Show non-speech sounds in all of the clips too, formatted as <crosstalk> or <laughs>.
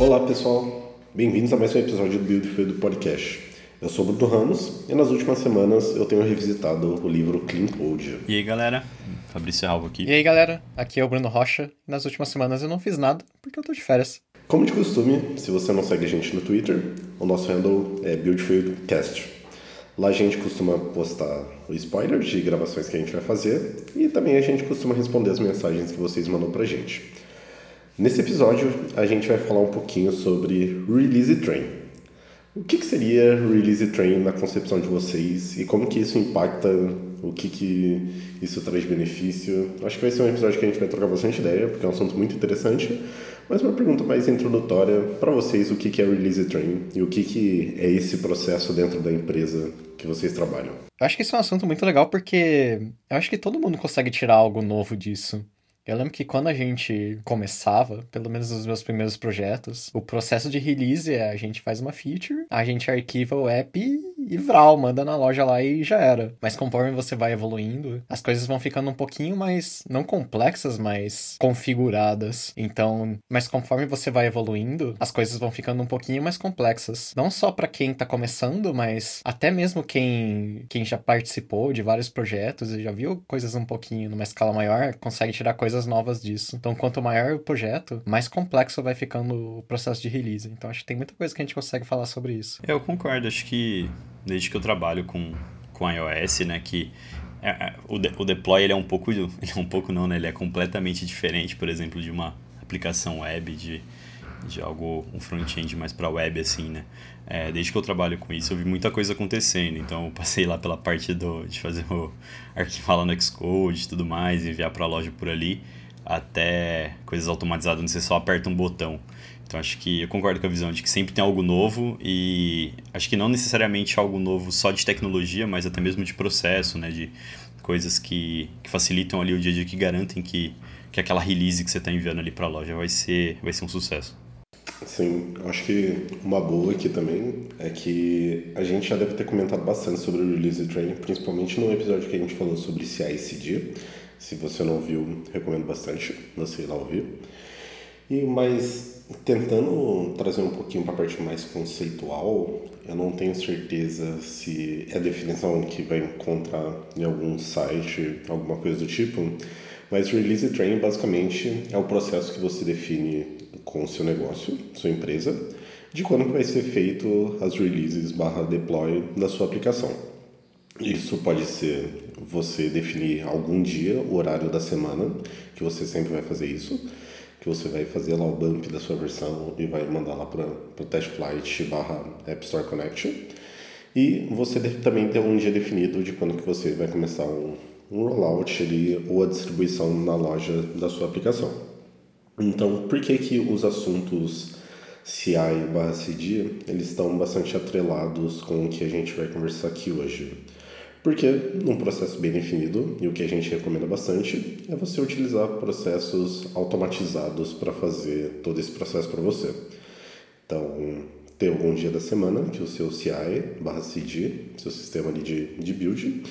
Olá pessoal, bem-vindos a mais um episódio do Build Field Podcast. Eu sou Bruno Ramos e nas últimas semanas eu tenho revisitado o livro Clean Code. E aí galera, Fabrício Alvo aqui. E aí galera, aqui é o Bruno Rocha e nas últimas semanas eu não fiz nada porque eu tô de férias. Como de costume, se você não segue a gente no Twitter, o nosso handle é BuildFieldCast. Lá a gente costuma postar o spoiler de gravações que a gente vai fazer e também a gente costuma responder as mensagens que vocês mandam pra gente. Nesse episódio, a gente vai falar um pouquinho sobre Release Train. O que, que seria Release Train na concepção de vocês e como que isso impacta, o que, que isso traz benefício? Acho que vai ser um episódio que a gente vai trocar bastante ideia, porque é um assunto muito interessante. Mas uma pergunta mais introdutória para vocês, o que, que é Release Train e o que, que é esse processo dentro da empresa que vocês trabalham? Eu acho que isso é um assunto muito legal porque eu acho que todo mundo consegue tirar algo novo disso. Eu lembro que quando a gente começava, pelo menos nos meus primeiros projetos, o processo de release é a gente faz uma feature, a gente arquiva o app e vral, manda na loja lá e já era. Mas conforme você vai evoluindo, as coisas vão ficando um pouquinho mais, não complexas, mas configuradas. Então, mas conforme você vai evoluindo, as coisas vão ficando um pouquinho mais complexas. Não só para quem tá começando, mas até mesmo quem, quem já participou de vários projetos e já viu coisas um pouquinho numa escala maior, consegue tirar coisas novas disso. Então, quanto maior o projeto, mais complexo vai ficando o processo de release. Então, acho que tem muita coisa que a gente consegue falar sobre isso. Eu concordo, acho que desde que eu trabalho com, com iOS, né, que é, é, o, de, o deploy ele é um pouco, <laughs> ele é um pouco não, né, ele é completamente diferente, por exemplo, de uma aplicação web, de, de algo, um front-end mais para web, assim, né? É, desde que eu trabalho com isso, eu vi muita coisa acontecendo. Então, eu passei lá pela parte do, de fazer o arquivar lá no Xcode e tudo mais, enviar para a loja por ali, até coisas automatizadas, onde você só aperta um botão. Então, acho que eu concordo com a visão de que sempre tem algo novo e acho que não necessariamente algo novo só de tecnologia, mas até mesmo de processo, né? De coisas que, que facilitam ali o dia a dia, que garantem que, que aquela release que você está enviando ali para a loja vai ser, vai ser um sucesso. Sim, acho que uma boa aqui também é que a gente já deve ter comentado bastante sobre o Release Train, principalmente no episódio que a gente falou sobre CI/CD. Se você não viu, recomendo bastante você ir lá ouvir. E mas tentando trazer um pouquinho para a parte mais conceitual, eu não tenho certeza se é a definição que vai encontrar em algum site, alguma coisa do tipo. Mas Release Train basicamente é o processo que você define com o seu negócio, sua empresa, de quando vai ser feito as releases barra deploy da sua aplicação. Isso pode ser você definir algum dia, o horário da semana, que você sempre vai fazer isso, que você vai fazer lá o bump da sua versão e vai mandar lá para o test flight barra App Store Connection. E você também tem um dia definido de quando que você vai começar um, um rollout ali, ou a distribuição na loja da sua aplicação. Então, por que que os assuntos CI barra CD, eles estão bastante atrelados com o que a gente vai conversar aqui hoje? Porque num processo bem definido, e o que a gente recomenda bastante, é você utilizar processos automatizados para fazer todo esse processo para você. Então, ter algum dia da semana que o seu CI barra CD, seu sistema ali de, de build,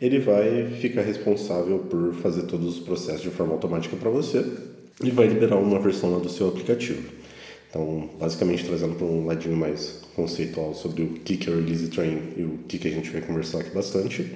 ele vai ficar responsável por fazer todos os processos de forma automática para você e vai liberar uma versão do seu aplicativo. Então, basicamente, trazendo para um ladinho mais conceitual sobre o que é o Release Train e o que a gente vai conversar aqui bastante,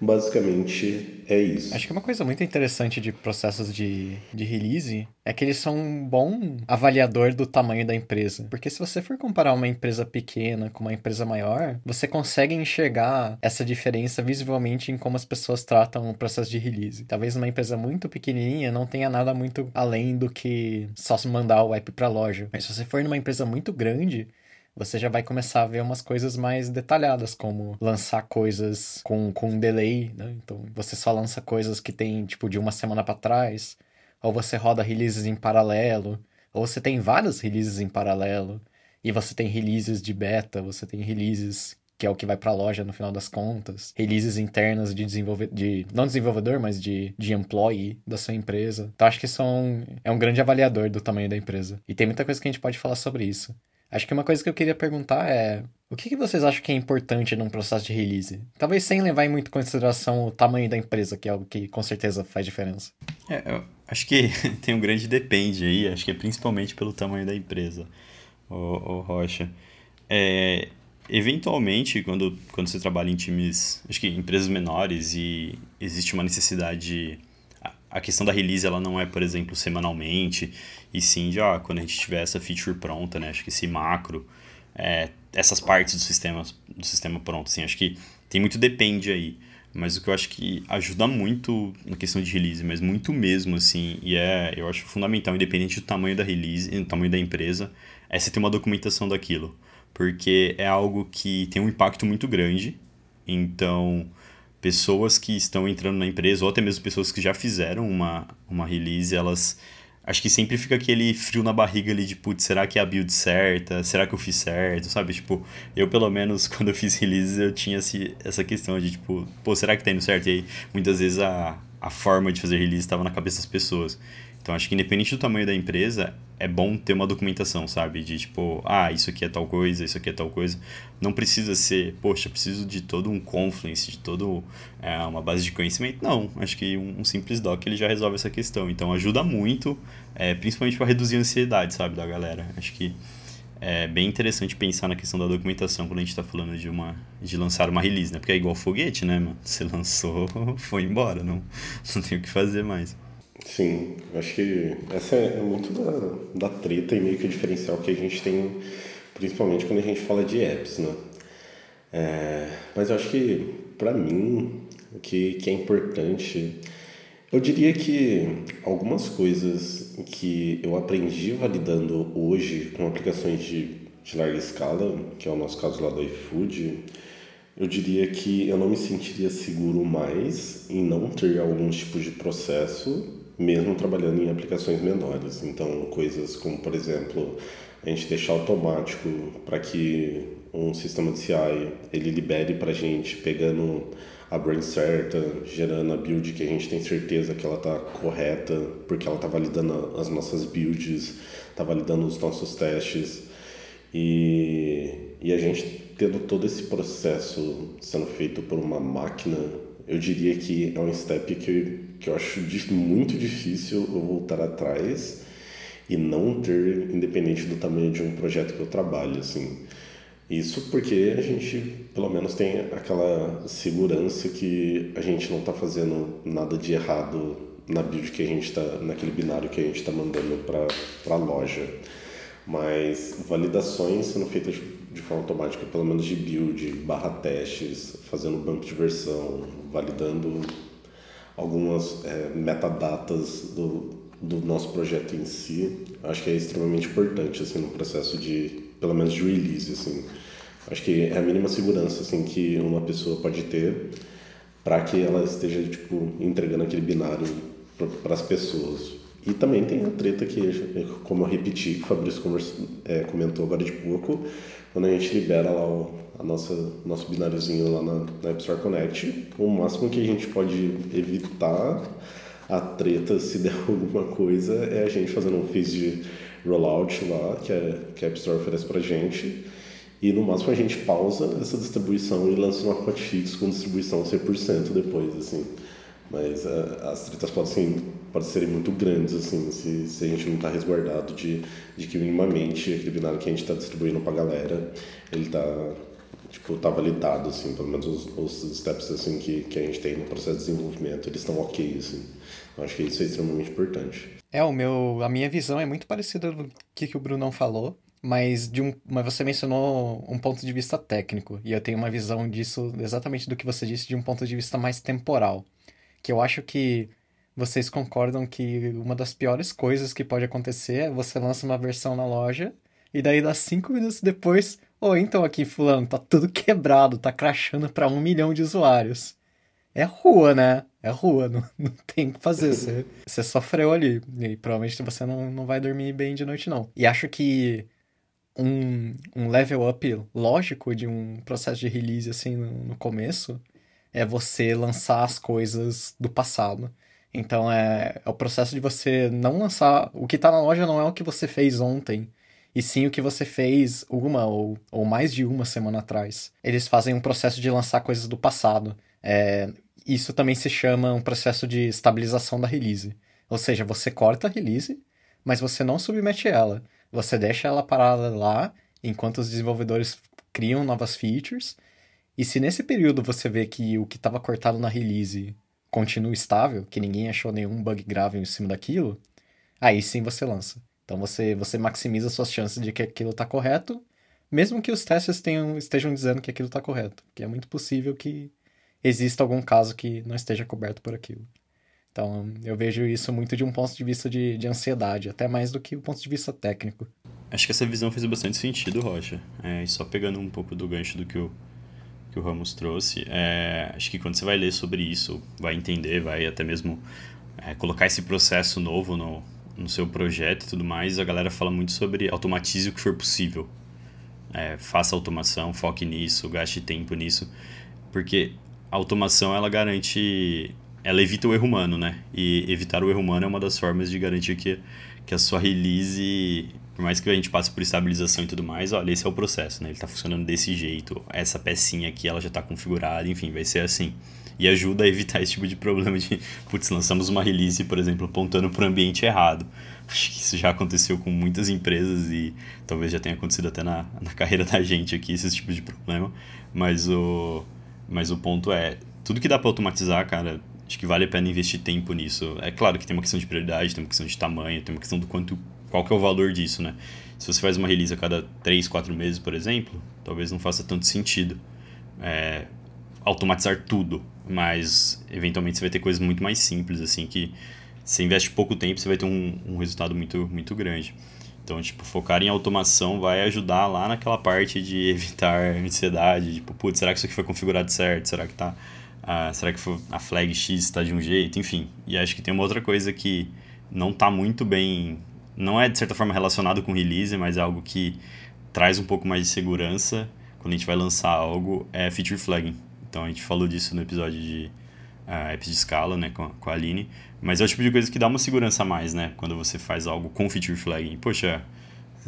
Basicamente é isso. Acho que uma coisa muito interessante de processos de, de release é que eles são um bom avaliador do tamanho da empresa. Porque se você for comparar uma empresa pequena com uma empresa maior, você consegue enxergar essa diferença visivelmente em como as pessoas tratam o processo de release. Talvez uma empresa muito pequenininha não tenha nada muito além do que só mandar o app para loja. Mas se você for numa empresa muito grande, você já vai começar a ver umas coisas mais detalhadas, como lançar coisas com, com um delay, né? Então, você só lança coisas que tem, tipo, de uma semana para trás, ou você roda releases em paralelo, ou você tem vários releases em paralelo, e você tem releases de beta, você tem releases que é o que vai para a loja no final das contas, releases internas de desenvolvedor, de não desenvolvedor, mas de, de employee da sua empresa. Então acho que são é um grande avaliador do tamanho da empresa. E tem muita coisa que a gente pode falar sobre isso. Acho que uma coisa que eu queria perguntar é: o que, que vocês acham que é importante num processo de release? Talvez sem levar em muito consideração o tamanho da empresa, que é algo que com certeza faz diferença. É, eu acho que <laughs> tem um grande depende aí, acho que é principalmente pelo tamanho da empresa. o, Rocha. É, eventualmente, quando, quando você trabalha em times, acho que empresas menores e existe uma necessidade a questão da release ela não é, por exemplo, semanalmente, e sim já quando a gente tiver essa feature pronta, né? Acho que esse macro, é, essas partes do sistema, do sistema pronto, assim, acho que tem muito depende aí. Mas o que eu acho que ajuda muito na questão de release, mas muito mesmo, assim, e é, eu acho fundamental, independente do tamanho da release, do tamanho da empresa, é você ter uma documentação daquilo. Porque é algo que tem um impacto muito grande. Então, pessoas que estão entrando na empresa, ou até mesmo pessoas que já fizeram uma, uma release, elas. Acho que sempre fica aquele frio na barriga ali de, putz, será que é a build certa? Será que eu fiz certo? Sabe? Tipo, eu pelo menos <laughs> quando eu fiz releases eu tinha esse, essa questão de, tipo, pô, será que tá indo certo? E aí muitas vezes a, a forma de fazer release estava na cabeça das pessoas. Então acho que independente do tamanho da empresa, é bom ter uma documentação, sabe? De tipo, ah, isso aqui é tal coisa, isso aqui é tal coisa. Não precisa ser, poxa, preciso de todo um confluence, de todo é, uma base de conhecimento. Não, acho que um, um, simples doc ele já resolve essa questão. Então ajuda muito, é, principalmente para reduzir a ansiedade, sabe, da galera. Acho que é bem interessante pensar na questão da documentação quando a gente está falando de uma de lançar uma release, né? Porque é igual foguete, né, mano? Você <laughs> lançou, foi embora, não, não tem o que fazer mais. Sim, acho que essa é, é muito da, da treta e meio que o diferencial que a gente tem, principalmente quando a gente fala de apps, né? É, mas eu acho que, para mim, o que, que é importante, eu diria que algumas coisas que eu aprendi validando hoje com aplicações de, de larga escala, que é o nosso caso lá do iFood, eu diria que eu não me sentiria seguro mais em não ter alguns tipos de processo mesmo trabalhando em aplicações menores. Então, coisas como, por exemplo, a gente deixar automático para que um sistema de CI ele libere para a gente pegando a brain certa, gerando a build que a gente tem certeza que ela está correta, porque ela está validando as nossas builds, está validando os nossos testes. E, e a gente tendo todo esse processo sendo feito por uma máquina, eu diria que é um step que que eu acho muito difícil eu voltar atrás e não ter, independente do tamanho de um projeto que eu trabalho, assim. Isso porque a gente, pelo menos, tem aquela segurança que a gente não está fazendo nada de errado na build que a gente está, naquele binário que a gente está mandando para a loja. Mas validações sendo feitas de forma automática, pelo menos de build, barra testes, fazendo bump de versão, validando algumas é, metadatas do, do nosso projeto em si, acho que é extremamente importante assim no processo de, pelo menos de release, assim. Acho que é a mínima segurança assim que uma pessoa pode ter para que ela esteja tipo entregando aquele binário para as pessoas. E também tem a treta que, como eu repeti, que o Fabrício é, comentou agora de pouco, quando a gente libera lá o, a nossa nosso bináriozinho lá na, na App Store Connect, o máximo que a gente pode evitar a treta <laughs> se der alguma coisa é a gente fazendo um phase de rollout lá que, é, que a App Store oferece pra gente e no máximo a gente pausa essa distribuição e lança uma hotfix com distribuição 100% depois, assim. Mas uh, as tretas podem, podem ser muito grandes, assim, se, se a gente não está resguardado de, de que minimamente aquele binário que a gente está distribuindo para a galera, ele está tipo, tá validado, assim, pelo menos os, os steps, assim, que, que a gente tem no processo de desenvolvimento, eles estão ok, assim. Eu acho que isso é extremamente importante. É, o meu, a minha visão é muito parecida do que, que o Brunão falou, mas, de um, mas você mencionou um ponto de vista técnico, e eu tenho uma visão disso, exatamente do que você disse, de um ponto de vista mais temporal. Que eu acho que vocês concordam que uma das piores coisas que pode acontecer é você lança uma versão na loja, e daí dá cinco minutos depois Ô, oh, então aqui, fulano, tá tudo quebrado, tá crashando pra um milhão de usuários. É rua, né? É rua, <laughs> não, não tem o que fazer. Você, você sofreu ali. E provavelmente você não, não vai dormir bem de noite, não. E acho que um, um level up lógico de um processo de release assim no, no começo é você lançar as coisas do passado. Então é, é o processo de você não lançar. O que tá na loja não é o que você fez ontem e sim o que você fez uma ou, ou mais de uma semana atrás. Eles fazem um processo de lançar coisas do passado. É, isso também se chama um processo de estabilização da release. Ou seja, você corta a release, mas você não submete ela. você deixa ela parada lá enquanto os desenvolvedores criam novas features. E se nesse período você vê que o que estava cortado na release continua estável, que ninguém achou nenhum bug grave em cima daquilo, aí sim você lança. Então você, você maximiza suas chances de que aquilo está correto, mesmo que os testes tenham, estejam dizendo que aquilo está correto. Porque é muito possível que exista algum caso que não esteja coberto por aquilo. Então, eu vejo isso muito de um ponto de vista de, de ansiedade, até mais do que o ponto de vista técnico. Acho que essa visão fez bastante sentido, Rocha. É, e só pegando um pouco do gancho do que o, que o Ramos trouxe, é, acho que quando você vai ler sobre isso, vai entender, vai até mesmo é, colocar esse processo novo no, no seu projeto e tudo mais, a galera fala muito sobre automatize o que for possível. É, faça automação, foque nisso, gaste tempo nisso, porque a automação ela garante ela evita o erro humano, né? E evitar o erro humano é uma das formas de garantir que, que a sua release, por mais que a gente passe por estabilização e tudo mais, olha, esse é o processo, né? Ele está funcionando desse jeito, essa pecinha aqui ela já está configurada, enfim, vai ser assim. E ajuda a evitar esse tipo de problema de, putz, lançamos uma release, por exemplo, apontando para o ambiente errado. Acho que isso já aconteceu com muitas empresas e talvez já tenha acontecido até na, na carreira da gente aqui, esse tipo de problema. Mas o, mas o ponto é, tudo que dá para automatizar, cara, acho que vale a pena investir tempo nisso. É claro que tem uma questão de prioridade, tem uma questão de tamanho, tem uma questão do quanto, qual que é o valor disso, né? Se você faz uma release a cada 3, 4 meses, por exemplo, talvez não faça tanto sentido é, automatizar tudo, mas eventualmente você vai ter coisas muito mais simples, assim, que você investe pouco tempo, você vai ter um, um resultado muito, muito grande. Então, tipo, focar em automação vai ajudar lá naquela parte de <laughs> evitar ansiedade, tipo, putz, será que isso aqui foi configurado certo? Será que tá ah, será que a flag X está de um jeito? Enfim. E acho que tem uma outra coisa que não está muito bem. Não é de certa forma relacionado com release, mas é algo que traz um pouco mais de segurança quando a gente vai lançar algo, é feature flagging. Então a gente falou disso no episódio de uh, apps de escala, né, com, com a Aline. Mas é o tipo de coisa que dá uma segurança a mais, né, quando você faz algo com feature flagging. Poxa,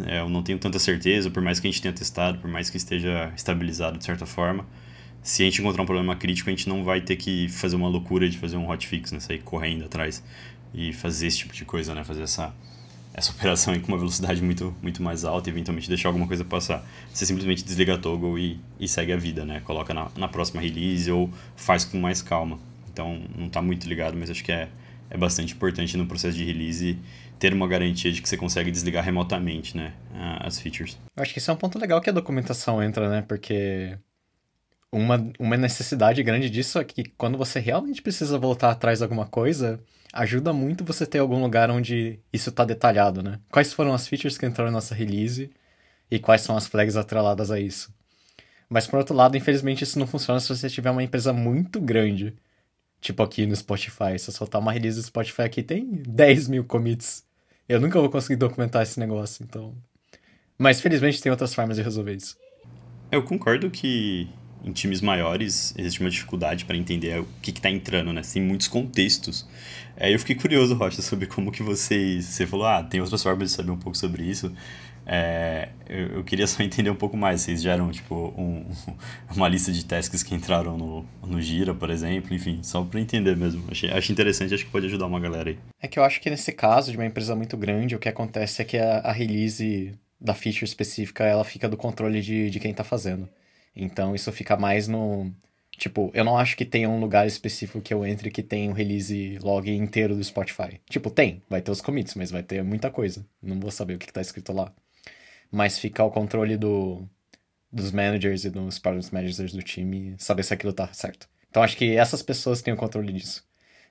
é, eu não tenho tanta certeza, por mais que a gente tenha testado, por mais que esteja estabilizado de certa forma se a gente encontrar um problema crítico, a gente não vai ter que fazer uma loucura de fazer um hotfix, né? Sair correndo atrás e fazer esse tipo de coisa, né? Fazer essa, essa operação aí com uma velocidade muito, muito mais alta e eventualmente deixar alguma coisa passar. Você simplesmente desliga a toggle e, e segue a vida, né? Coloca na, na próxima release ou faz com mais calma. Então, não está muito ligado, mas acho que é, é bastante importante no processo de release ter uma garantia de que você consegue desligar remotamente, né? As features. Acho que isso é um ponto legal que a documentação entra, né? Porque uma, uma necessidade grande disso é que quando você realmente precisa voltar atrás de alguma coisa, ajuda muito você ter algum lugar onde isso está detalhado, né? Quais foram as features que entraram na nossa release e quais são as flags atreladas a isso. Mas por outro lado, infelizmente isso não funciona se você tiver uma empresa muito grande. Tipo aqui no Spotify. Se eu soltar uma release do Spotify aqui, tem 10 mil commits. Eu nunca vou conseguir documentar esse negócio, então. Mas felizmente tem outras formas de resolver isso. Eu concordo que em times maiores existe uma dificuldade para entender o que está entrando, né? Tem muitos contextos. Aí eu fiquei curioso, Rocha, sobre como que vocês... Você falou, ah, tem outras formas de saber um pouco sobre isso. É, eu, eu, queria só <laughs> entender um pouco mais. Vocês geram, tipo, um, <laughs> uma lista de tasks que entraram no, no Gira, por exemplo. Enfim, só para entender mesmo. Achei, achei interessante, acho que pode ajudar uma galera aí. É que eu acho que nesse caso de uma empresa muito grande, o que acontece é que a, a release da feature específica, ela fica do controle de, de quem está fazendo. Então isso fica mais no. Tipo, eu não acho que tenha um lugar específico que eu entre que tenha um release log inteiro do Spotify. Tipo, tem, vai ter os commits, mas vai ter muita coisa. Não vou saber o que, que tá escrito lá. Mas fica ao controle do, dos managers e dos product managers do time saber se aquilo tá certo. Então acho que essas pessoas têm o controle disso.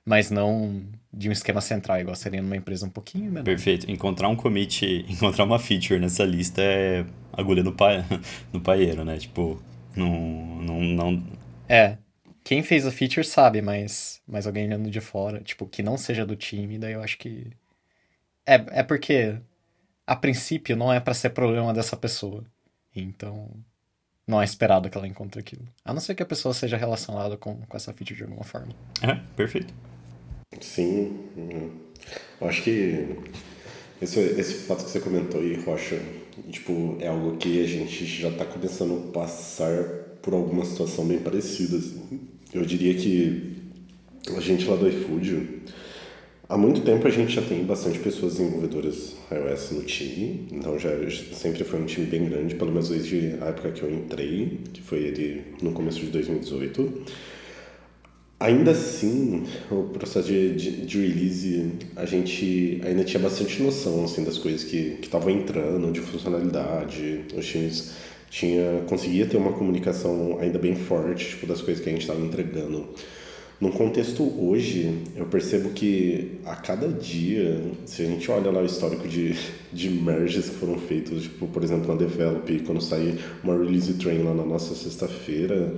Mas não de um esquema central, igual seria numa empresa um pouquinho menor. Perfeito. Encontrar um commit, <laughs> encontrar uma feature nessa lista é agulha no, pa... <laughs> no paieiro, né? Tipo, não, não, não... É. Quem fez a feature sabe, mas, mas alguém olhando de fora, tipo, que não seja do time, daí eu acho que. É, é porque, a princípio, não é para ser problema dessa pessoa. Então, não é esperado que ela encontre aquilo. A não ser que a pessoa seja relacionada com, com essa feature de alguma forma. É, perfeito. Sim. Eu acho que esse, esse fato que você comentou aí, Rocha, tipo, é algo que a gente já está começando a passar por alguma situação bem parecida. Assim. Eu diria que a gente lá do iFood, Há muito tempo a gente já tem bastante pessoas desenvolvedoras iOS no time, então já sempre foi um time bem grande, pelo menos desde a época que eu entrei, que foi ali no começo de 2018. Ainda assim, o processo de, de, de, release, a gente ainda tinha bastante noção assim, das coisas que estavam entrando, de funcionalidade. Os times tinha, conseguia ter uma comunicação ainda bem forte tipo, das coisas que a gente estava entregando. No contexto hoje, eu percebo que a cada dia, se a gente olha lá o histórico de, de merges que foram feitos, tipo, por exemplo, na Develop, quando sair uma release train lá na nossa sexta-feira,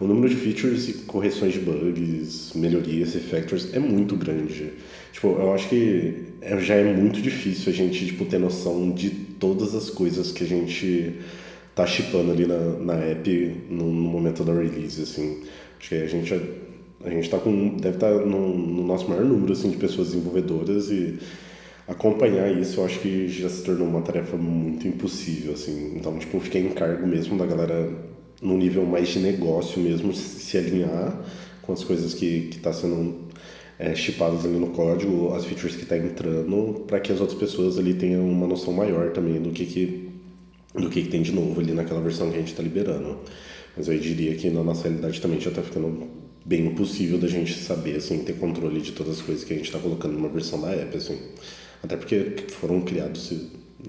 o número de features e correções de bugs, melhorias e factors é muito grande. Tipo, eu acho que é, já é muito difícil a gente tipo, ter noção de todas as coisas que a gente tá chipando ali na, na app no, no momento da release, assim. Acho que a gente a gente está com deve estar tá no, no, nosso maior número assim de pessoas desenvolvedoras e acompanhar isso eu acho que já se tornou uma tarefa muito impossível assim então tipo fiquei em cargo mesmo da galera no nível mais de negócio mesmo se alinhar com as coisas que que está sendo é, chipadas ali no código as features que está entrando para que as outras pessoas ali tenham uma noção maior também do que que do que, que tem de novo ali naquela versão que a gente está liberando mas eu diria que na nossa realidade também já está ficando bem impossível da gente saber, assim, ter controle de todas as coisas que a gente está colocando numa versão da app, assim. Até porque foram criados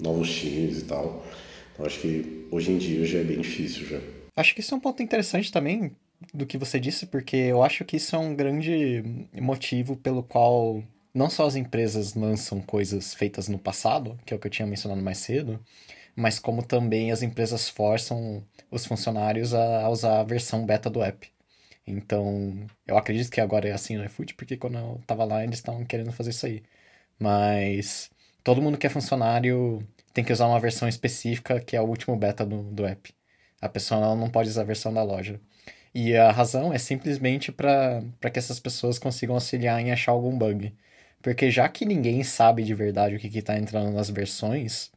novos times e tal. Então acho que hoje em dia já é bem difícil já. Acho que isso é um ponto interessante também do que você disse, porque eu acho que isso é um grande motivo pelo qual não só as empresas lançam coisas feitas no passado, que é o que eu tinha mencionado mais cedo, mas como também as empresas forçam os funcionários a usar a versão beta do app. Então, eu acredito que agora é assim no iFood, porque quando eu tava lá eles estavam querendo fazer isso aí. Mas todo mundo que é funcionário tem que usar uma versão específica, que é o último beta do, do app. A pessoa não pode usar a versão da loja. E a razão é simplesmente para que essas pessoas consigam auxiliar em achar algum bug. Porque já que ninguém sabe de verdade o que está entrando nas versões,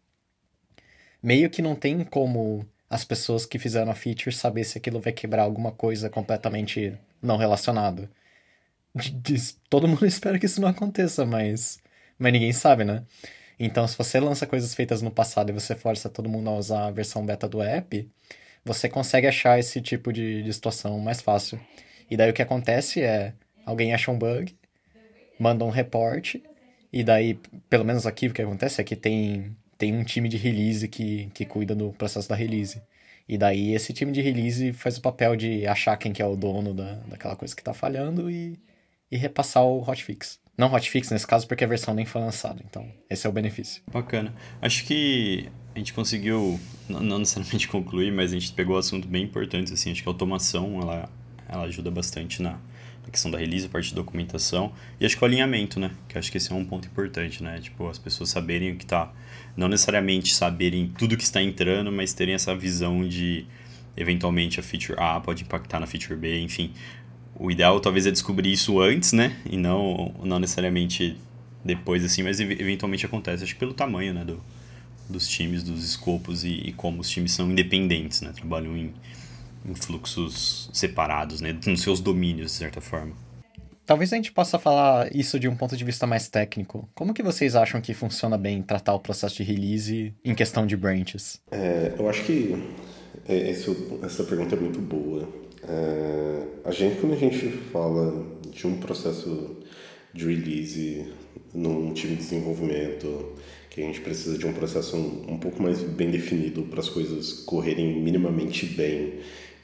meio que não tem como as pessoas que fizeram a feature saber se aquilo vai quebrar alguma coisa completamente não relacionada. Todo mundo <laughs> espera que isso não aconteça, mas, mas ninguém sabe, né? Então, se você lança coisas feitas no passado e você força todo mundo a usar a versão beta do app, você consegue achar esse tipo de, de situação mais fácil. E daí o que acontece é, alguém acha um bug, manda um reporte, e daí, pelo menos aqui o que acontece é que tem tem um time de release que, que cuida do processo da release. E daí esse time de release faz o papel de achar quem que é o dono da, daquela coisa que está falhando e, e repassar o hotfix. Não hotfix nesse caso porque a versão nem foi lançada, então esse é o benefício. Bacana. Acho que a gente conseguiu, não necessariamente <laughs> concluir, mas a gente pegou assunto bem importantes, assim, acho que a automação, ela, ela ajuda bastante na, a questão da release, a parte de documentação, e acho que o alinhamento, né? Que acho que esse é um ponto importante, né? Tipo, as pessoas saberem o que está, não necessariamente saberem tudo que está entrando, mas terem essa visão de eventualmente a feature A pode impactar na feature B, enfim. O ideal talvez é descobrir isso antes, né? E não, não necessariamente depois, assim, mas eventualmente acontece. Acho que pelo tamanho, né? Do, dos times, dos escopos e, e como os times são independentes, né? Trabalham em em fluxos separados, né, nos seus domínios, de certa forma. Talvez a gente possa falar isso de um ponto de vista mais técnico. Como que vocês acham que funciona bem tratar o processo de release em questão de branches? É, eu acho que é, esse, essa pergunta é muito boa. É, a gente, quando a gente fala de um processo de release num time de desenvolvimento, que a gente precisa de um processo um, um pouco mais bem definido para as coisas correrem minimamente bem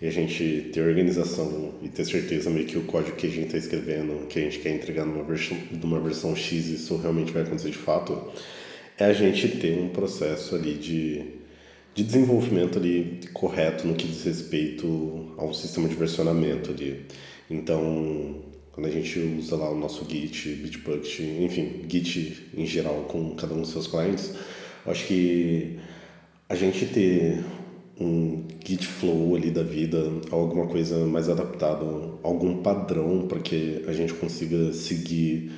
e a gente ter organização e ter certeza meio que o código que a gente está escrevendo, que a gente quer entregar numa versão, numa versão X, isso realmente vai acontecer de fato, é a gente ter um processo ali de, de desenvolvimento ali correto no que diz respeito ao sistema de versionamento ali. Então, quando a gente usa lá o nosso Git, Bitbucket, enfim, Git em geral com cada um dos seus clientes, acho que a gente ter um Git flow ali da vida, alguma coisa mais adaptada, algum padrão para que a gente consiga seguir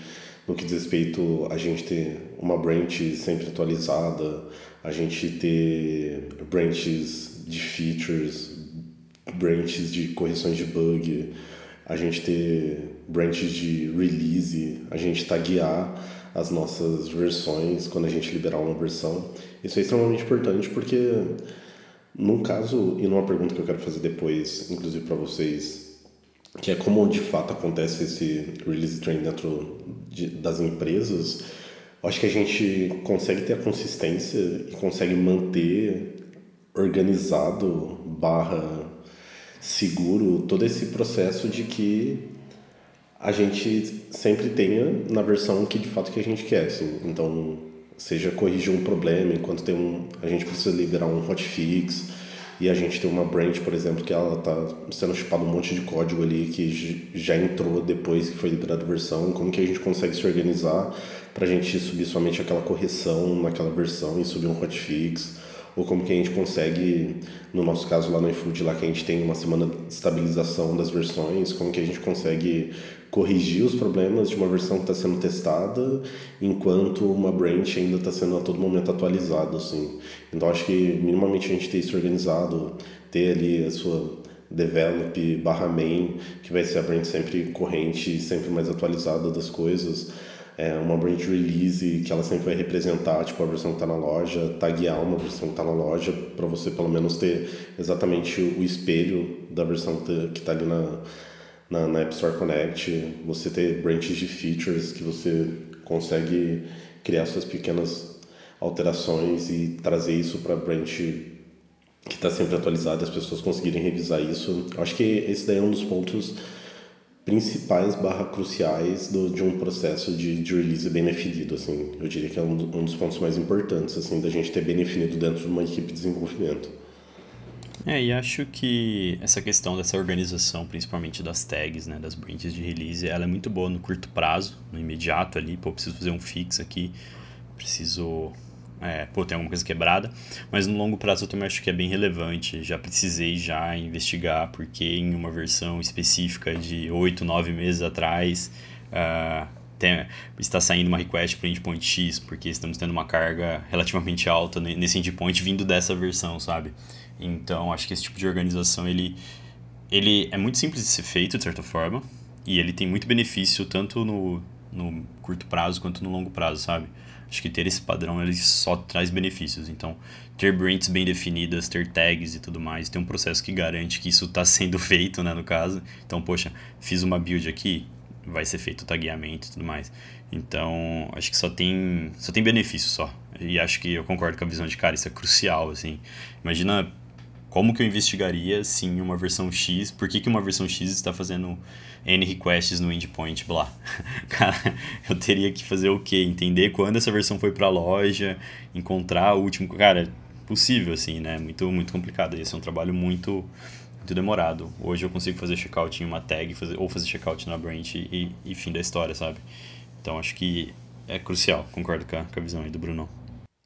no que diz respeito a gente ter uma branch sempre atualizada, a gente ter branches de features, branches de correções de bug, a gente ter branches de release, a gente taguear as nossas versões quando a gente liberar uma versão. Isso é extremamente importante porque, num caso, e numa pergunta que eu quero fazer depois, inclusive para vocês, que é como de fato acontece esse release train dentro de, das empresas, acho que a gente consegue ter a consistência e consegue manter organizado barra seguro todo esse processo de que a gente sempre tenha na versão que de fato que a gente quer, assim. Então, seja corrigir um problema enquanto tem um, a gente precisa liberar um hotfix e a gente tem uma branch, por exemplo, que ela tá sendo chipado um monte de código ali que já entrou depois que foi liberada a versão, como que a gente consegue se organizar para a gente subir somente aquela correção naquela versão e subir um hotfix ou como que a gente consegue, no nosso caso lá no iFood, lá que a gente tem uma semana de estabilização das versões, como que a gente consegue corrigir os problemas de uma versão que está sendo testada, enquanto uma branch ainda está sendo a todo momento atualizada, assim. Então acho que minimamente a gente ter isso organizado, ter ali a sua develop barra main, que vai ser a branch sempre corrente, sempre mais atualizada das coisas, é, uma branch release que ela sempre vai representar tipo a versão que está na loja, taguear uma versão que está na loja para você pelo menos ter exatamente o espelho da versão que está ali na, na, na, App Store Connect, você ter branches de features que você consegue criar suas pequenas alterações e trazer isso para branch que está sempre atualizada, as pessoas conseguirem revisar isso. Acho que esse daí é um dos pontos principais barra cruciais do, de um processo de, de release bem definido, assim. Eu diria que é um, um dos pontos mais importantes, assim, da gente ter bem definido dentro de uma equipe de desenvolvimento. É, e acho que essa questão dessa organização, principalmente das tags, né, das branches de release, ela é muito boa no curto prazo, no imediato ali, pô, preciso fazer um fix aqui, preciso é, pô, tem alguma coisa quebrada, mas no longo prazo eu também acho que é bem relevante. Já precisei já investigar porque em uma versão específica de 8, 9 meses atrás uh, tem, está saindo uma request para o endpoint X, porque estamos tendo uma carga relativamente alta nesse endpoint vindo dessa versão, sabe? Então acho que esse tipo de organização ele, ele é muito simples de ser feito, de certa forma, e ele tem muito benefício tanto no, no curto prazo quanto no longo prazo, sabe? Acho que ter esse padrão ele só traz benefícios. Então, ter branches bem definidas, ter tags e tudo mais, ter um processo que garante que isso está <laughs> sendo feito, né, no caso. Então, poxa, fiz uma build aqui, vai ser feito o tagueamento e tudo mais. Então, acho que só tem, só tem benefício só. E acho que eu concordo com a visão de cara, isso é crucial, assim. Imagina como que eu investigaria se em uma versão X, por que, que uma versão X está fazendo N requests no endpoint, blá. <laughs> Cara, eu teria que fazer o quê? Entender quando essa versão foi para a loja, encontrar o último. Cara, possível, assim, né? Muito, muito complicado. Esse é um trabalho muito, muito demorado. Hoje eu consigo fazer checkout em uma tag, fazer, ou fazer checkout na branch e, e fim da história, sabe? Então acho que é crucial, concordo com a, com a visão aí do Bruno.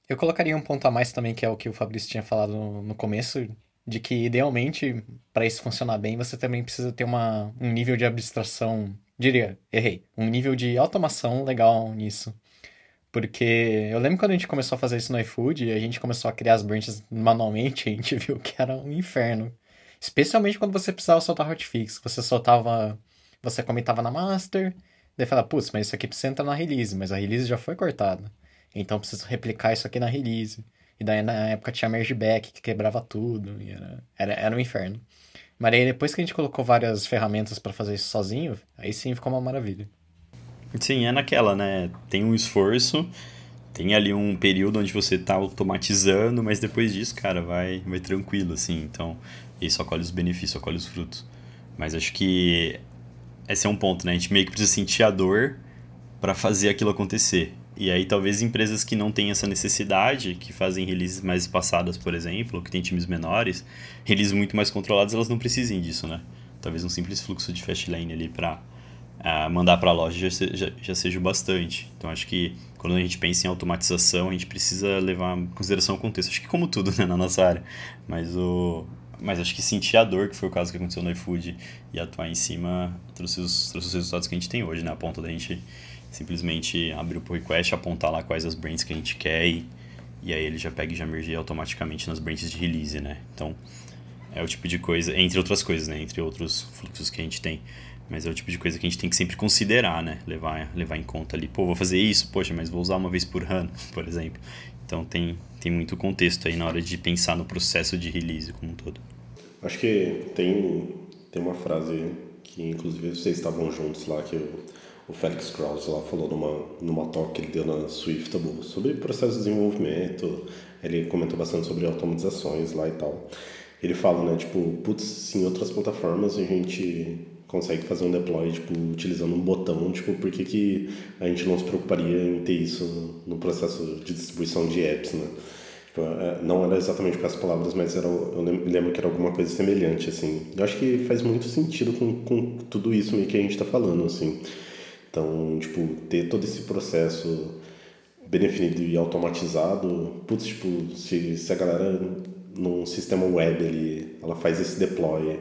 Eu colocaria um ponto a mais também, que é o que o Fabrício tinha falado no, no começo, de que idealmente, para isso funcionar bem, você também precisa ter uma, um nível de abstração, diria, errei, um nível de automação legal nisso. Porque eu lembro quando a gente começou a fazer isso no iFood, a gente começou a criar as branches manualmente, <laughs> a gente viu que era um inferno. Especialmente quando você precisava soltar hotfix. Você soltava. Você comentava na master, daí falava, putz, mas isso aqui precisa entrar na release, mas a release já foi cortada. Então preciso replicar isso aqui na release. E daí na época tinha merge back que quebrava tudo. Era, era, era um inferno. Mas aí depois que a gente colocou várias ferramentas para fazer isso sozinho, aí sim ficou uma maravilha. Sim, é naquela, né? Tem um esforço, tem ali um período onde você tá automatizando, mas depois disso, cara, vai, vai tranquilo, assim. Então, e só colhe os benefícios, só colhe os frutos. Mas acho que esse é um ponto, né? A gente meio que precisa sentir a dor para fazer aquilo acontecer. E aí talvez empresas que não têm essa necessidade, que fazem releases mais espaçadas, por exemplo, que têm times menores, releases muito mais controlados, elas não precisem disso, né? Talvez um simples fluxo de fast lane ali para uh, ah, mandar para a loja já, já, já seja bastante. Então acho que quando a gente pensa em automatização, a gente precisa levar em consideração o contexto. Acho que como tudo, <laughs> né, na nossa área. Mas o mas acho que sentir a dor, que foi o caso que aconteceu no iFood, e atuar em cima, trouxe os, trouxe os resultados que a gente tem hoje, né? A ponto da gente simplesmente abrir o pull request, apontar lá quais as branches que a gente quer e, e aí ele já pega e já merge automaticamente nas branches de release, né? Então, é o tipo de coisa, entre outras coisas, né? Entre outros fluxos que a gente tem. Mas é o tipo de coisa que a gente tem que sempre considerar, né? Levar, levar em conta ali. Pô, vou fazer isso, poxa, mas vou usar uma vez por ano, <laughs> por exemplo. Então tem, tem muito contexto aí na hora de pensar no processo de release como um todo. Acho que tem, tem uma frase que inclusive vocês estavam juntos lá, que o, o Felix Krause lá falou numa, numa talk que ele deu na Swiftable sobre processo de desenvolvimento, ele comentou bastante sobre automatizações lá e tal. Ele fala, né, tipo, putz, em outras plataformas a gente consegue fazer um deploy, tipo, utilizando um botão, tipo, por que, que a gente não se preocuparia em ter isso no processo de distribuição de apps, né? Tipo, é, não era exatamente com as palavras, mas era, eu lembro que era alguma coisa semelhante, assim. Eu acho que faz muito sentido com, com tudo isso meio que a gente está falando, assim. Então, tipo, ter todo esse processo bem definido e automatizado, putz, tipo, se, se a galera num sistema web ali, ela faz esse deploy,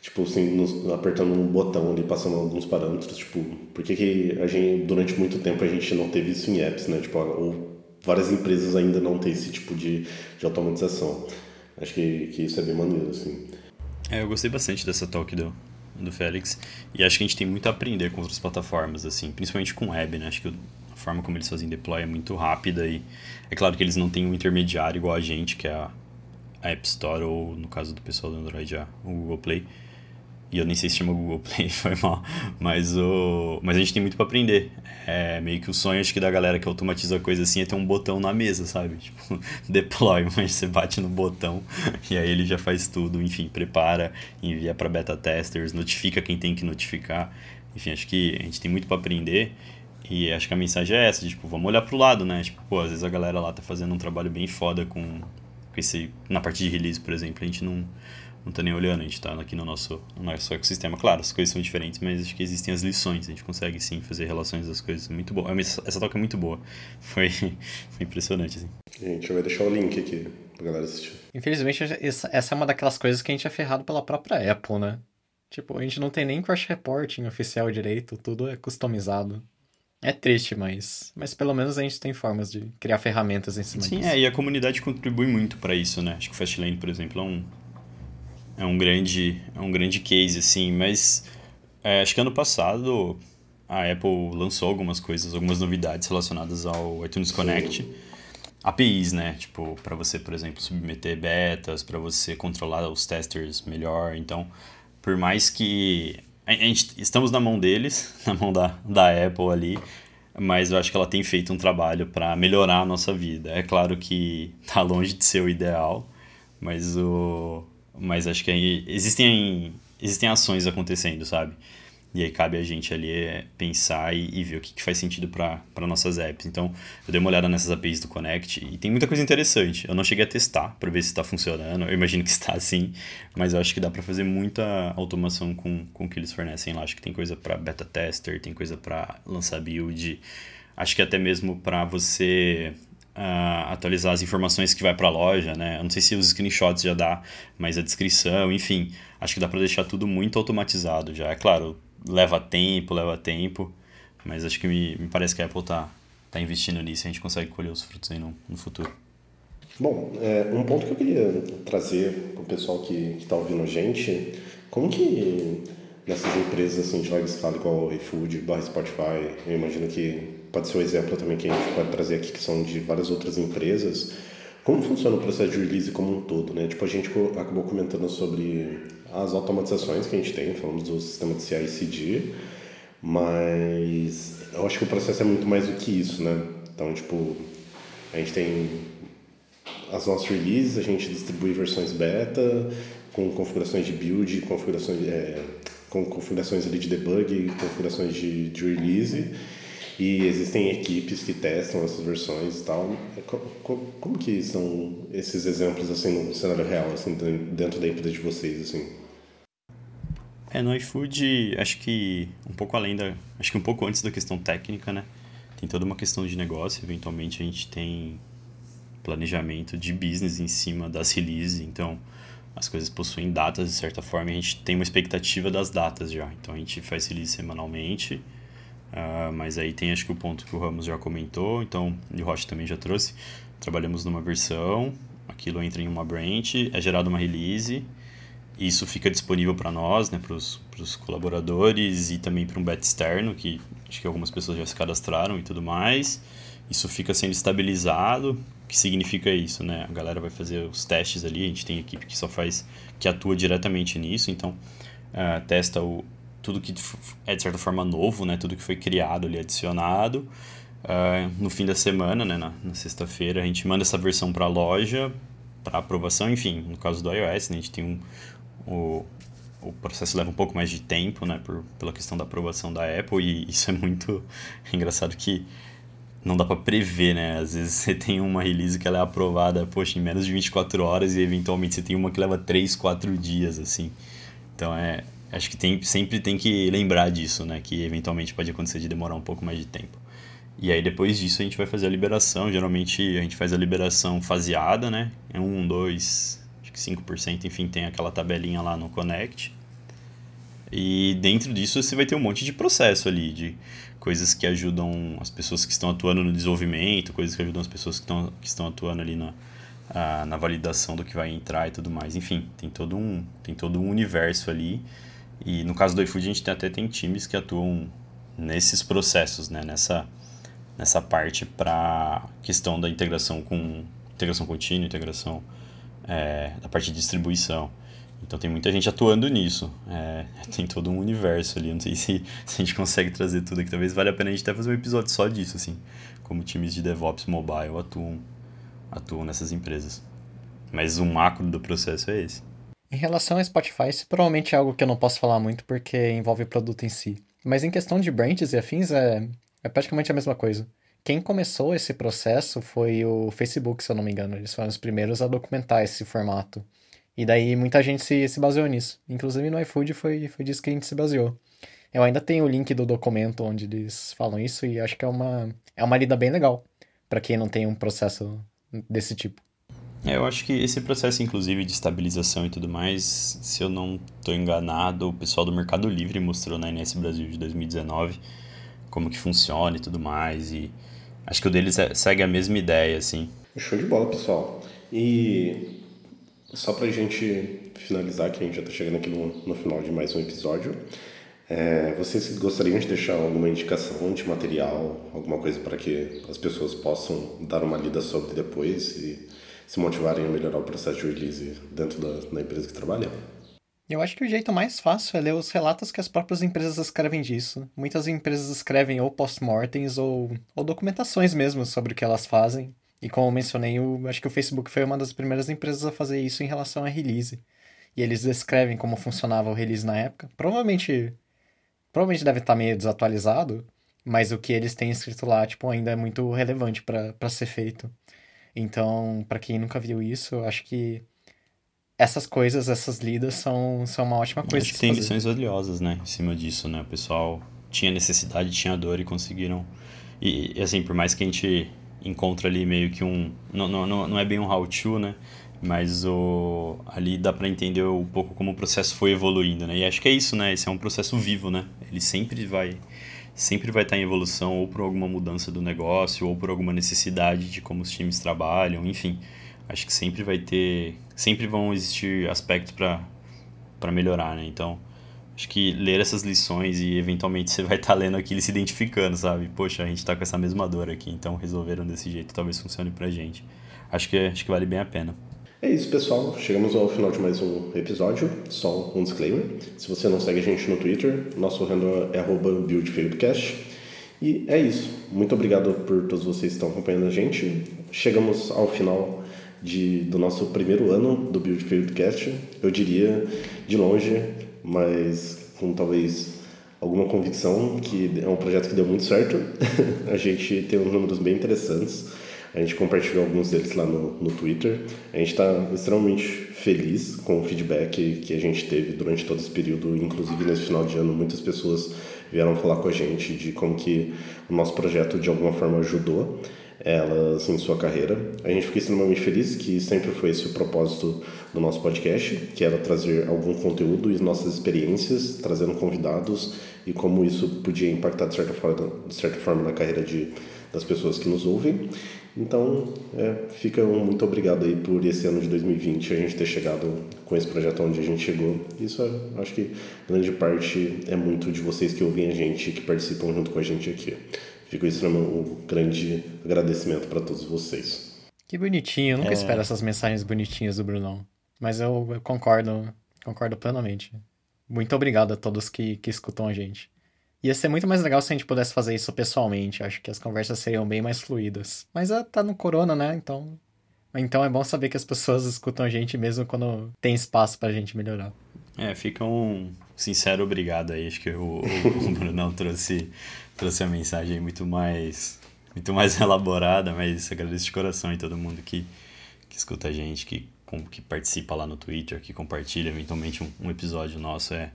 tipo assim, nos, apertando um botão ali, passando alguns parâmetros, tipo, por que, que a gente, durante muito tempo a gente não teve isso em apps, né? Tipo, ou várias empresas ainda não têm esse tipo de, de automatização. Acho que, que isso é bem maneiro, assim. É, eu gostei bastante dessa talk do, do Félix, e acho que a gente tem muito a aprender com outras plataformas, assim, principalmente com web, né? Acho que a forma como eles fazem deploy é muito rápida e é claro que eles não têm um intermediário igual a gente, que é a, App Store ou, no caso do pessoal do Android, a, Google Play e eu nem sei se chama Google Play, <laughs> foi mal. Mas, o... Mas a gente tem muito para aprender. É meio que o sonho acho que da galera que automatiza coisa assim é ter um botão na mesa, sabe? <laughs> Tipo, deploy, mas você bate no botão <laughs> e aí ele já faz tudo, enfim, prepara, envia para beta testers, notifica quem tem que notificar. Enfim, acho que a gente tem muito para aprender. E acho que a mensagem é essa, tipo, vamos olhar pro lado, né? Tipo, pô, às vezes a galera lá tá fazendo um trabalho bem foda com, com esse... Na parte de release, por exemplo, a gente não não tá nem olhando, a gente está aqui no nosso, no nosso ecossistema. Claro, as coisas são diferentes, mas acho que existem as lições, a gente consegue sim fazer relações das coisas. Muito boa. Essa toca é muito boa. <laughs> Foi, foi impressionante, assim. A gente vai deixar o link aqui pra galera assistir. Infelizmente, essa é uma daquelas coisas que a gente é ferrado pela própria Apple, né? Tipo, a gente não tem nem crash reporting oficial direito, tudo é customizado. É triste, mas, mas pelo menos a gente tem formas de criar ferramentas em cima Sim, disso. Sim, é, e a comunidade contribui muito para isso, né? Acho que o Fastlane, por exemplo, é um, é um grande, é um grande case, assim, mas é, acho que ano passado a Apple lançou algumas coisas, algumas novidades relacionadas ao iTunes Sim. Connect. APIs, né? Tipo, para você, por exemplo, submeter betas, para você controlar os testers melhor. Então, por mais que a gente estamos na mão deles, <laughs> na mão da, da Apple ali, mas eu acho que ela tem feito um trabalho para melhorar a nossa vida. É claro que tá longe de ser o ideal, mas o mas acho que existem, existem ações acontecendo, sabe? E aí cabe a gente ali é, pensar e, e ver o que, que faz sentido para nossas apps. Então, eu dei uma olhada nessas APIs do Connect e tem muita coisa interessante. Eu não cheguei a testar para ver se está funcionando. Eu imagino que está <laughs> sim, mas eu acho que dá para fazer muita automação com, com o que eles fornecem lá. Acho que tem coisa para beta tester, tem coisa para lançar build. Acho que até mesmo para você uh, atualizar as informações que vai para a loja, né? Eu não sei se os screenshots já dá, mas a descrição, enfim, acho que dá para deixar tudo muito automatizado já. É claro, leva tempo, leva tempo, mas acho que me, me parece que a Apple tá, tá investindo nisso a gente consegue colher os frutos aí no, no futuro. Bom, é, um ponto que eu queria trazer para o pessoal que está ouvindo a gente, como que nessas empresas assim, de larga escala, igual o iFood, barra Spotify, eu imagino que pode ser um exemplo também que a gente pode trazer aqui, que são de várias outras empresas. Como funciona o processo de release como um todo, né? Tipo, a gente acabou comentando sobre as automatizações que a gente tem, falamos do sistema de CI/CD, mas eu acho que o processo é muito mais do que isso, né? Então, tipo, a gente tem as nossas releases, a gente distribui versões beta com configurações de build, configurações, é, com configurações ali de debug, configurações de, de release e existem equipes que testam essas versões e tal. É, como, que são esses exemplos assim no cenário real, assim, dentro da empresa de vocês, assim? É, no iFood, acho que um pouco além da... Acho que um pouco antes da questão técnica, né? Tem toda uma questão de negócio. Eventualmente a gente tem planejamento de business em cima das releases. Então, as coisas possuem datas de certa forma. A gente tem uma expectativa das datas já. Então, a gente faz release semanalmente Uh, mas aí tem acho que o ponto que o Ramos já comentou, então e o Rocha também já trouxe. Trabalhamos numa versão, aquilo entra em uma branch, é gerado uma release, isso fica disponível para nós, né, para os colaboradores e também para um beta externo, que acho que algumas pessoas já se cadastraram e tudo mais. Isso fica sendo estabilizado. O que significa isso, né? A galera vai fazer os testes ali, a gente tem equipe que só faz, que atua diretamente nisso, então uh, testa o, tudo que é de certa forma novo, né? Tudo que foi criado ali, adicionado. Uh, no fim da semana, né? Na, na sexta-feira, a gente manda essa versão para a loja para aprovação. Enfim, no caso do iOS, né, a gente tem um, o, o processo leva um pouco mais de tempo, né, por, pela questão da aprovação da Apple, e <laughs> isso é muito <laughs> engraçado que não dá para prever, né? Às vezes você tem uma release que ela é aprovada, poxa, em menos de 24 horas e eventualmente você tem uma que leva 3, 4 dias, assim. Então é, acho que tem, sempre tem que lembrar disso, né? Que eventualmente pode acontecer de demorar um pouco mais de tempo. E aí depois disso a gente vai fazer a liberação. Geralmente a gente faz a liberação faseada, né? É 1, 2, acho que 5%, enfim, tem aquela tabelinha lá no Connect. E dentro disso você vai ter um monte de processo ali, de coisas que ajudam as pessoas que estão atuando no desenvolvimento, coisas que ajudam as pessoas que estão, que estão atuando ali na, na validação do que vai entrar e tudo mais. Enfim, tem todo um, tem todo um universo ali. E no caso do iFood a gente até tem times que atuam nesses processos, né? Nessa, nessa parte para questão da integração com integração contínua, integração é, da parte de distribuição. Então tem muita gente atuando nisso. É, <laughs> tem todo um universo ali. Não sei se, <laughs> se, a gente consegue trazer tudo aqui. Talvez valha a pena a gente até fazer um episódio só disso, assim. Como times de DevOps mobile atuam, atuam nessas empresas. Mas o macro do processo é esse. Em relação ao Spotify, isso provavelmente é algo que eu não posso falar muito porque envolve o produto em si. Mas em questão de branches e afins, é, é praticamente a mesma coisa. Quem começou esse processo foi o Facebook, se eu não me engano. Eles foram os primeiros a documentar esse formato. E daí muita gente se, se baseou nisso. Inclusive no iFood foi, foi disso que a gente se baseou. Eu ainda tenho o link do documento onde eles falam isso e acho que é uma, é uma lida bem legal para quem não tem um processo desse tipo. É, eu acho que esse processo, inclusive, de estabilização e tudo mais, se eu não estou enganado, o pessoal do Mercado Livre mostrou na NS Brasil de 2019 como que funciona e tudo mais. E acho que o deles é, segue a mesma ideia, assim. Show de bola, pessoal. E só pra gente finalizar, que a gente já tá chegando aqui no, no final de mais um episódio, é, vocês gostariam de deixar alguma indicação de material, alguma coisa para que as pessoas possam dar uma lida sobre depois e se motivarem a melhorar o processo de release dentro da, da empresa que trabalham? Eu acho que o jeito mais fácil é ler os relatos que as próprias empresas escrevem disso. Muitas empresas escrevem ou post-mortems ou, ou documentações mesmo sobre o que elas fazem. E como eu mencionei, eu acho que o Facebook foi uma das primeiras empresas a fazer isso em relação a release. E eles descrevem como funcionava o release na época. Provavelmente, provavelmente deve estar meio desatualizado, mas o que eles têm escrito lá, tipo, ainda é muito relevante para ser feito. Então, para quem nunca viu isso, acho que essas coisas, essas lidas são, são uma ótima coisa. Acho que tem fazer. lições valiosas, né, em cima disso, né? O pessoal tinha necessidade, tinha dor e conseguiram. E, assim, por mais que a gente encontra ali meio que um. Não, não, não é bem um how-to, né? Mas o, ali dá para entender um pouco como o processo foi evoluindo, né? E acho que é isso, né? Esse é um processo vivo, né? Ele sempre vai sempre vai estar em evolução ou por alguma mudança do negócio ou por alguma necessidade de como os times trabalham, enfim. Acho que sempre vai ter, sempre vão existir aspectos para para melhorar, né? Então, acho que ler essas lições e eventualmente <laughs> você vai estar lendo aquilo e se identificando, sabe? Poxa, a gente está com essa mesma dor aqui, então resolveram desse jeito, talvez funcione pra gente. Acho que acho que vale bem a pena. É isso, pessoal. Chegamos ao final de mais um episódio. Só um disclaimer. Se você não segue a gente no Twitter, nosso handle é buildfieldcast. E é isso. Muito obrigado por todos vocês que estão acompanhando a gente. Chegamos ao final de, do nosso primeiro ano do Buildfieldcast. Eu diria de longe, mas com talvez alguma convicção que é um projeto que deu muito certo. <laughs> a gente tem uns números bem interessantes. A gente compartilhou alguns deles lá no, no Twitter. A gente está extremamente feliz com o feedback que a gente teve durante todo esse período, inclusive nesse final de ano, muitas pessoas vieram falar com a gente de como que o nosso projeto de alguma forma ajudou elas em sua carreira. A gente fica extremamente feliz que sempre foi esse o propósito do nosso podcast, que era trazer algum conteúdo e nossas experiências, trazendo convidados e como isso podia impactar de certa forma, de certa forma na carreira de, das pessoas que nos ouvem. Então, é, fica um muito obrigado aí por esse ano de 2020 a gente ter chegado com esse projeto onde a gente chegou. Isso é, acho que grande parte é muito de vocês que ouvem a gente, que participam junto com a gente aqui. Fico isso um grande agradecimento para todos vocês. Que bonitinho, eu nunca é... espero essas mensagens bonitinhas do Brunão. Mas eu, eu concordo, concordo plenamente. Muito obrigado a todos que, que escutam a gente. Ia ser muito mais legal se a gente pudesse fazer isso pessoalmente. Acho que as conversas seriam bem mais fluídas. Mas ah, tá no corona, né? Então. Então é bom saber que as pessoas <laughs> escutam a gente mesmo quando tem espaço pra gente melhorar. É, fica um sincero obrigado aí. Acho que o, o Brunão trouxe, trouxe a mensagem muito mais, muito mais <laughs> elaborada, mas agradeço de coração em todo mundo que, que escuta a gente, que, que participa lá no Twitter, que compartilha eventualmente um, um episódio nosso. É,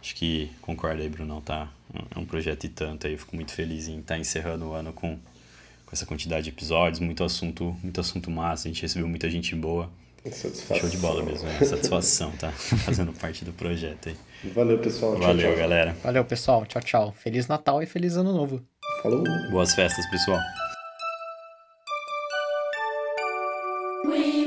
Acho que concorda aí, Brunão, tá? É um projeto e tanto aí. Eu fico muito feliz em estar tá encerrando o ano com, com essa quantidade de episódios, muito assunto, muito assunto massa. A gente recebeu muita gente boa. Satisfação. Show de bola mesmo, é. Satisfação, tá? <laughs> Fazendo parte do projeto aí. Valeu, pessoal. Tchau, Valeu, tchau. galera. Valeu, pessoal. Tchau, tchau. Feliz Natal e feliz Ano Novo. Falou. Boas festas, pessoal. We